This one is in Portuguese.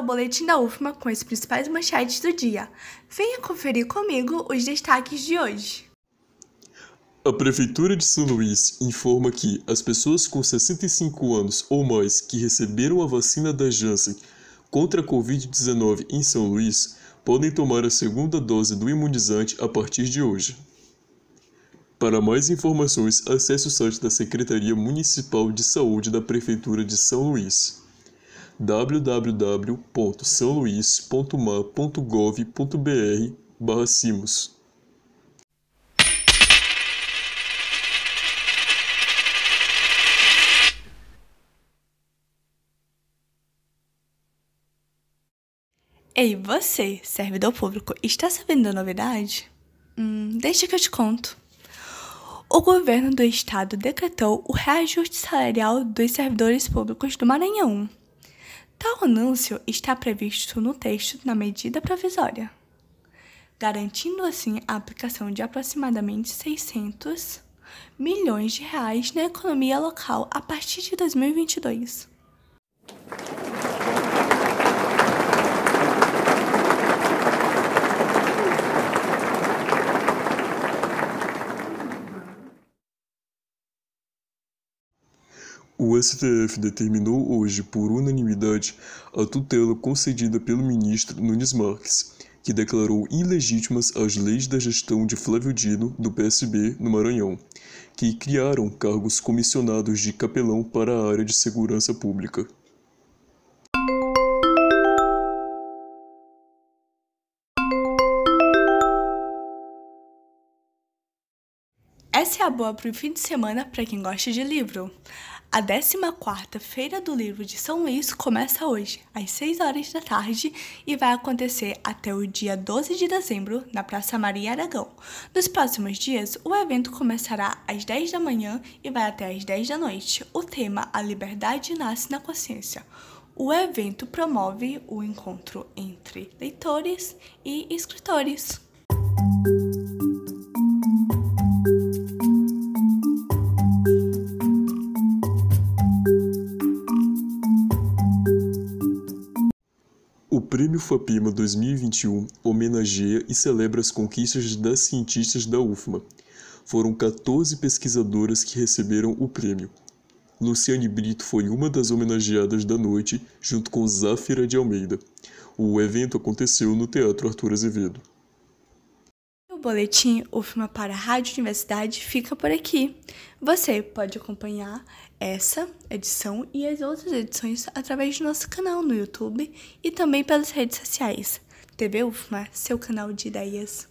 o boletim da UFMA com as principais manchetes do dia. Venha conferir comigo os destaques de hoje. A Prefeitura de São Luís informa que as pessoas com 65 anos ou mais que receberam a vacina da Janssen contra a Covid-19 em São Luís podem tomar a segunda dose do imunizante a partir de hoje. Para mais informações, acesse o site da Secretaria Municipal de Saúde da Prefeitura de São Luís www.saoluís.ma.gov.br/cimos. Ei, você, servidor público, está sabendo da novidade? Hum, deixa que eu te conto. O governo do estado decretou o reajuste salarial dos servidores públicos do Maranhão. Tal anúncio está previsto no texto na medida provisória, garantindo assim a aplicação de aproximadamente 600 milhões de reais na economia local a partir de 2022. O STF determinou hoje, por unanimidade, a tutela concedida pelo ministro Nunes Marques, que declarou ilegítimas as leis da gestão de Flávio Dino, do PSB, no Maranhão, que criaram cargos comissionados de capelão para a área de segurança pública. Essa é a boa para o fim de semana para quem gosta de livro. A 14ª Feira do Livro de São Luís começa hoje, às 6 horas da tarde, e vai acontecer até o dia 12 de dezembro, na Praça Maria Aragão. Nos próximos dias, o evento começará às 10 da manhã e vai até às 10 da noite. O tema A Liberdade Nasce na Consciência. O evento promove o encontro entre leitores e escritores. Prêmio FAPIMA 2021 homenageia e celebra as conquistas das cientistas da UFMA. Foram 14 pesquisadoras que receberam o prêmio. Luciane Brito foi uma das homenageadas da noite, junto com Záfira de Almeida. O evento aconteceu no Teatro Arthur Azevedo. O boletim UFMA para a Rádio Universidade fica por aqui. Você pode acompanhar essa edição e as outras edições através do nosso canal no YouTube e também pelas redes sociais. TV UFMA, seu canal de ideias.